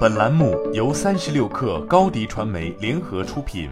本栏目由三十六氪高低传媒联合出品。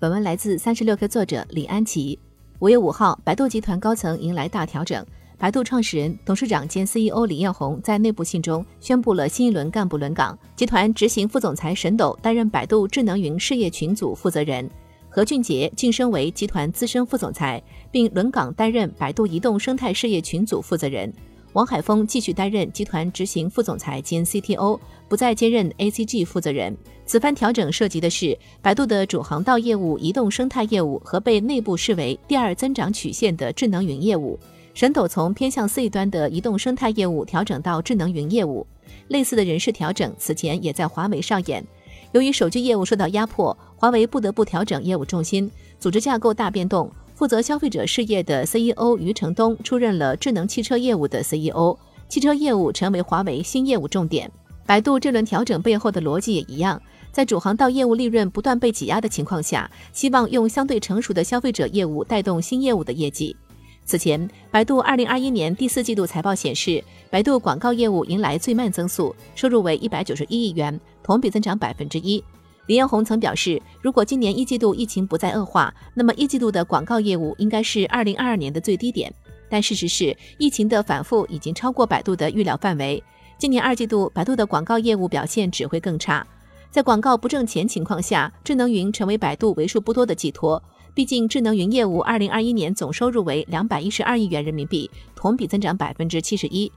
本文来自三十六氪作者李安琪。五月五号，百度集团高层迎来大调整。百度创始人、董事长兼 CEO 李彦宏在内部信中宣布了新一轮干部轮岗，集团执行副总裁沈斗担任百度智能云事业群组负责人，何俊杰晋升为集团资深副总裁，并轮岗担任百度移动生态事业群组负责人。王海峰继续担任集团执行副总裁兼 CTO，不再兼任 ACG 负责人。此番调整涉及的是百度的主航道业务、移动生态业务和被内部视为第二增长曲线的智能云业务。沈斗从偏向 C 端的移动生态业务调整到智能云业务。类似的人事调整此前也在华为上演。由于手机业务受到压迫，华为不得不调整业务重心，组织架构大变动。负责消费者事业的 CEO 余承东出任了智能汽车业务的 CEO，汽车业务成为华为新业务重点。百度这轮调整背后的逻辑也一样，在主航道业务利润不断被挤压的情况下，希望用相对成熟的消费者业务带动新业务的业绩。此前，百度2021年第四季度财报显示，百度广告业务迎来最慢增速，收入为191亿元，同比增长百分之一。李彦宏曾表示，如果今年一季度疫情不再恶化，那么一季度的广告业务应该是二零二二年的最低点。但事实是，疫情的反复已经超过百度的预料范围。今年二季度，百度的广告业务表现只会更差。在广告不挣钱情况下，智能云成为百度为数不多的寄托。毕竟，智能云业务二零二一年总收入为两百一十二亿元人民币，同比增长百分之七十一。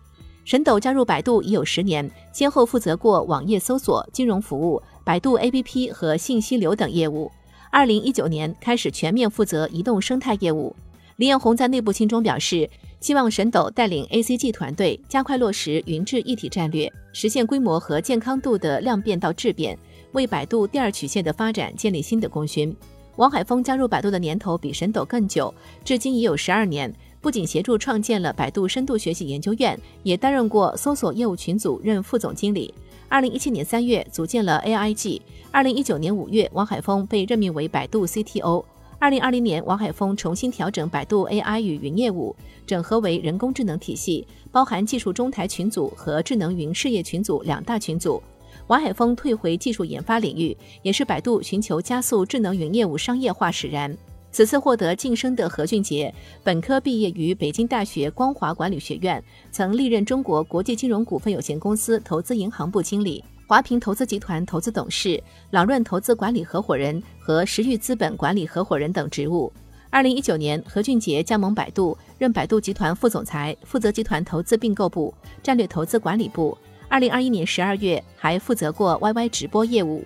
沈斗加入百度已有十年，先后负责过网页搜索、金融服务、百度 APP 和信息流等业务。二零一九年开始全面负责移动生态业务。李彦宏在内部信中表示，希望沈斗带领 ACG 团队加快落实云智一体战略，实现规模和健康度的量变到质变，为百度第二曲线的发展建立新的功勋。王海峰加入百度的年头比沈斗更久，至今已有十二年。不仅协助创建了百度深度学习研究院，也担任过搜索业务群组任副总经理。二零一七年三月组建了 AIG，二零一九年五月，王海峰被任命为百度 CTO。二零二零年，王海峰重新调整百度 AI 与云业务，整合为人工智能体系，包含技术中台群组和智能云事业群组两大群组。王海峰退回技术研发领域，也是百度寻求加速智能云业务商业化使然。此次获得晋升的何俊杰，本科毕业于北京大学光华管理学院，曾历任中国国际金融股份有限公司投资银行部经理、华平投资集团投资董事、朗润投资管理合伙人和时域资本管理合伙人等职务。二零一九年，何俊杰加盟百度，任百度集团副总裁，负责集团投资并购部、战略投资管理部。二零二一年十二月，还负责过 YY 直播业务。